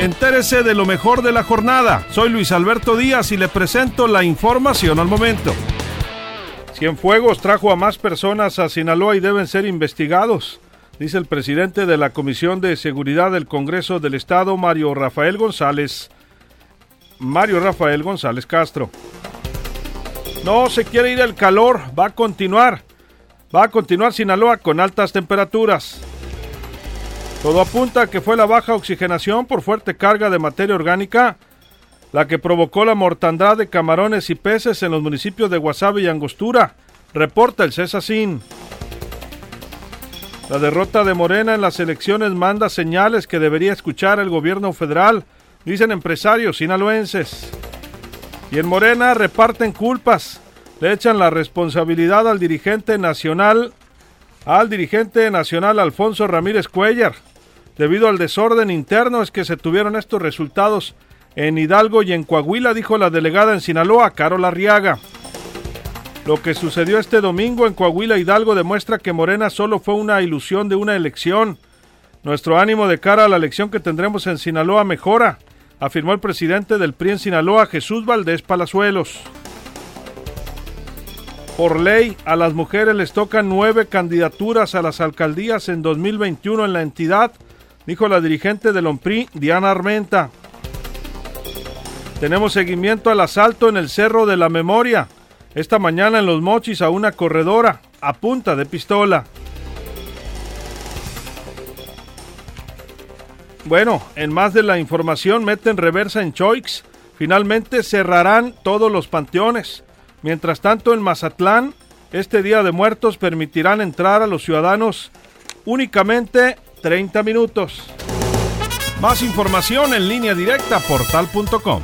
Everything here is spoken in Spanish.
Entérese de lo mejor de la jornada. Soy Luis Alberto Díaz y le presento la información al momento. Cienfuegos trajo a más personas a Sinaloa y deben ser investigados, dice el presidente de la Comisión de Seguridad del Congreso del Estado, Mario Rafael González. Mario Rafael González Castro. No se quiere ir el calor, va a continuar. Va a continuar Sinaloa con altas temperaturas. Todo apunta a que fue la baja oxigenación por fuerte carga de materia orgánica la que provocó la mortandad de camarones y peces en los municipios de Guasave y Angostura, reporta el CESACIN. La derrota de Morena en las elecciones manda señales que debería escuchar el gobierno federal, dicen empresarios sinaloenses. Y en Morena reparten culpas, le echan la responsabilidad al dirigente nacional, al dirigente nacional Alfonso Ramírez Cuellar. Debido al desorden interno es que se tuvieron estos resultados en Hidalgo y en Coahuila, dijo la delegada en Sinaloa, Carol Arriaga. Lo que sucedió este domingo en Coahuila Hidalgo demuestra que Morena solo fue una ilusión de una elección. Nuestro ánimo de cara a la elección que tendremos en Sinaloa mejora, afirmó el presidente del PRI en Sinaloa, Jesús Valdés Palazuelos. Por ley, a las mujeres les tocan nueve candidaturas a las alcaldías en 2021 en la entidad, dijo la dirigente del OMPRI, Diana Armenta. Tenemos seguimiento al asalto en el Cerro de la Memoria. Esta mañana en Los Mochis a una corredora a punta de pistola. Bueno, en más de la información meten reversa en Choix. Finalmente cerrarán todos los panteones. Mientras tanto, en Mazatlán, este Día de Muertos permitirán entrar a los ciudadanos únicamente 30 minutos. Más información en línea directa portal.com.